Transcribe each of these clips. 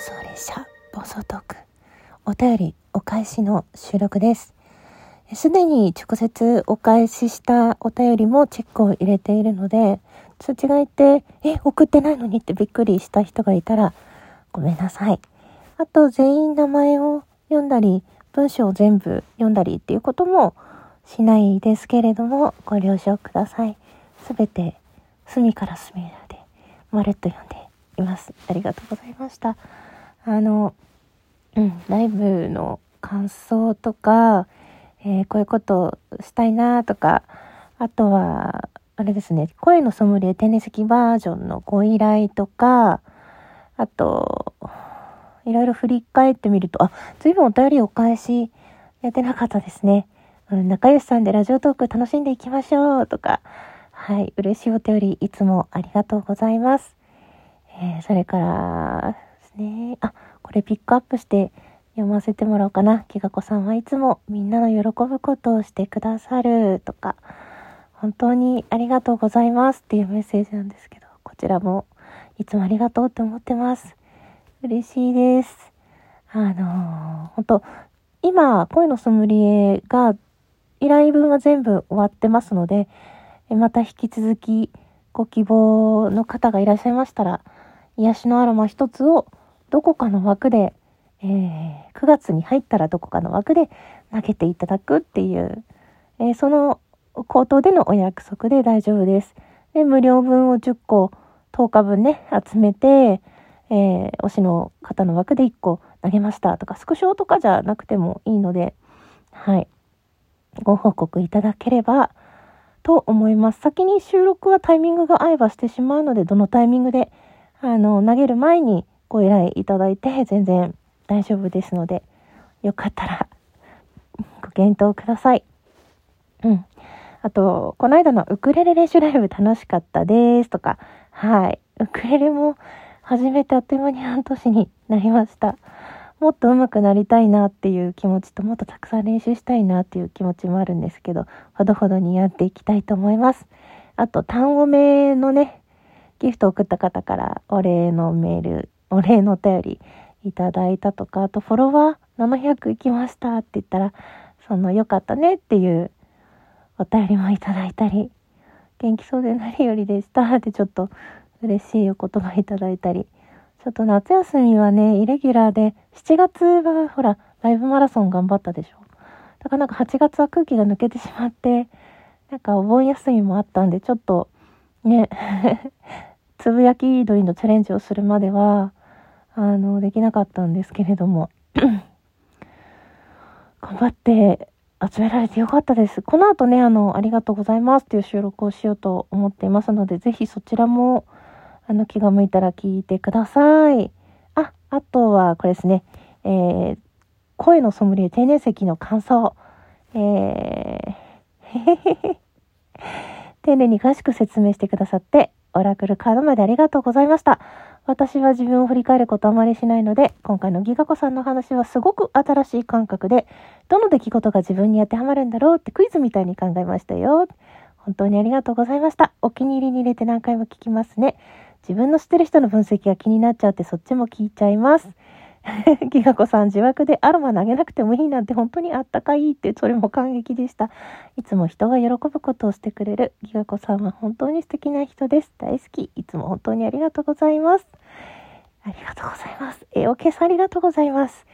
送列車暴走トークお便りお返しの収録ですすでに直接お返ししたお便りもチェックを入れているので通知がいてえ送ってないのにってびっくりした人がいたらごめんなさいあと全員名前を読んだり文章を全部読んだりっていうこともしないですけれどもご了承くださいすべて隅から隅までまるっと読んでいます。ありがとうございました。あの、うん、ライブの感想とか、えー、こういうことしたいなとか、あとは、あれですね、声のソムリエ天然石バージョンのご依頼とか、あと、いろいろ振り返ってみると、あ、随分お便りお返しやってなかったですね。うん、仲良しさんでラジオトーク楽しんでいきましょうとか、はい、嬉しいお便りいつもありがとうございます。えー、それからですね、あ、これピックアップして読ませてもらおうかな。きがこさんはいつもみんなの喜ぶことをしてくださるとか、本当にありがとうございますっていうメッセージなんですけど、こちらもいつもありがとうって思ってます。嬉しいです。あのー、本当今、声のソムリエが依頼文は全部終わってますので、また引き続きご希望の方がいらっしゃいましたら、癒しのアロマ一つをどこかの枠で、えー、9月に入ったらどこかの枠で投げていただくっていう、えー、その口頭でのお約束で大丈夫です。で、無料分を10個、10日分ね、集めて、えー、推しの方の枠で1個投げましたとか、スクショとかじゃなくてもいいので、はい。ご報告いただければと思います。先に収録はタイミングが合えばしてしまうので、どのタイミングであの、投げる前にご依頼いただいて全然大丈夫ですので、よかったらご検討ください。うん。あと、この間のウクレレ練習ライブ楽しかったですとか、はい。ウクレレも始めてあっという間に半年になりました。もっと上手くなりたいなっていう気持ちと、もっとたくさん練習したいなっていう気持ちもあるんですけど、ほどほどにやっていきたいと思います。あと、単語名のね、ギフトを送った方からお礼のメール、お礼のお便りいただいたとか、あとフォロワー700行きましたって言ったら、その良かったねっていうお便りもいただいたり、元気そうで何よりでしたってちょっと嬉しいお言葉いただいたり、ちょっと夏休みはね、イレギュラーで、7月はほら、ライブマラソン頑張ったでしょ。だからなんか8月は空気が抜けてしまって、なんかお盆休みもあったんで、ちょっと、ね、つぶやき鳥のチャレンジをするまでは、あの、できなかったんですけれども、頑張って集められてよかったです。この後ね、あの、ありがとうございますっていう収録をしようと思っていますので、ぜひそちらも、あの、気が向いたら聞いてください。あ、あとは、これですね、えー、声のソムリエ定年席の感想。えー、丁寧に詳しく説明してくださってオラクルカードまでありがとうございました。私は自分を振り返ることあまりしないので、今回のギガ子さんの話はすごく新しい感覚で、どの出来事が自分に当てはまるんだろうってクイズみたいに考えましたよ。本当にありがとうございました。お気に入りに入れて何回も聞きますね。自分の知ってる人の分析が気になっちゃってそっちも聞いちゃいます。ギガ子さん自枠でアロマ投げなくてもいいなんて本当にあったかいってそれも感激でした。いつも人が喜ぶことをしてくれるギガ子さんは本当に素敵な人です。大好き。いつも本当にありがとうございます。ありがとうございます。えおけさんありがとうございます。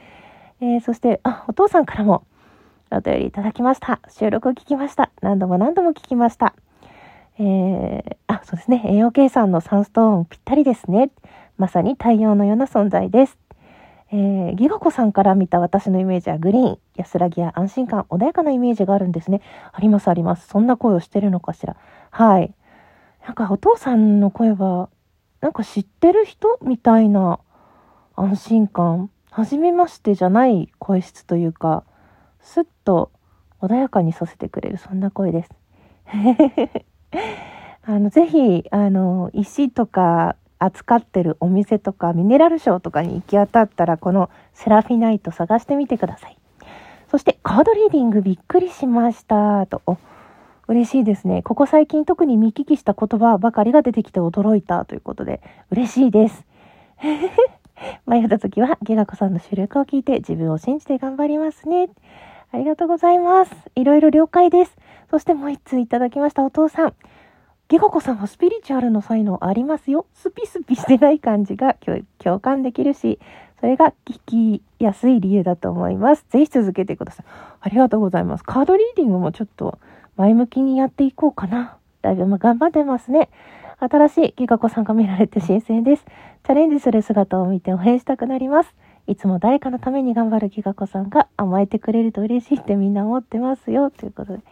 えー、そして、あ、お父さんからもお便りいただきました。収録を聞きました。何度も何度も聞きました。えー、あ、そうですね。AOK さんのサンストーンぴったりですね。まさに太陽のような存在です。えー、ギガ子さんから見た私のイメージはグリーン、安らぎや安心感、穏やかなイメージがあるんですね。ありますあります。そんな声をしてるのかしら。はい。なんかお父さんの声は、なんか知ってる人みたいな安心感。初めましてじゃない声質というか、すっと穏やかにさせてくれる、そんな声です。あの、ぜひ、あの、石とか扱ってるお店とかミネラルショーとかに行き当たったらこのセラフィナイト探してみてください。そしてカードリーディングびっくりしましたと。嬉しいですね。ここ最近特に見聞きした言葉ばかりが出てきて驚いたということで嬉しいです。迷った時は、ゲガコさんの収録を聞いて自分を信じて頑張りますね。ありがとうございます。いろいろ了解です。そしてもう一通いただきましたお父さん。ゲガコさんはスピリチュアルの才能ありますよ。スピスピしてない感じが 共感できるし、それが聞きやすい理由だと思います。ぜひ続けてください。ありがとうございます。カードリーディングもちょっと前向きにやっていこうかな。だいぶ頑張ってますね。新しいギガ子さんが見られて新鮮です。チャレンジする姿を見て応援したくなります。いつも誰かのために頑張るギガ子さんが甘えてくれると嬉しいってみんな思ってますよ。ということで。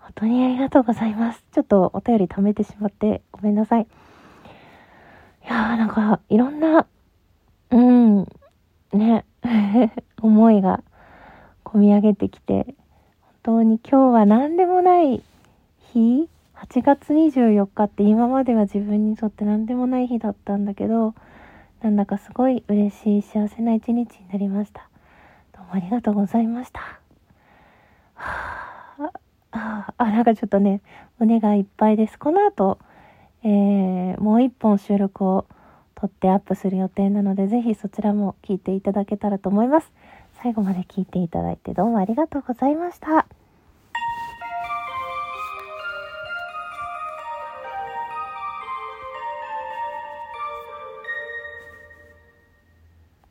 本当にありがとうございます。ちょっとお便り貯めてしまってごめんなさい。いやーなんかいろんな、うん、ね、思いが込み上げてきて、当に今日は何でもない日 ?8 月24日って今までは自分にとって何でもない日だったんだけど、なんだかすごい嬉しい幸せな一日になりました。どうもありがとうございました。はああ、なんかちょっとね、胸がいっぱいです。この後、えー、もう一本収録を撮ってアップする予定なので、ぜひそちらも聞いていただけたらと思います。最後まで聞いていただいてどうもありがとうございました。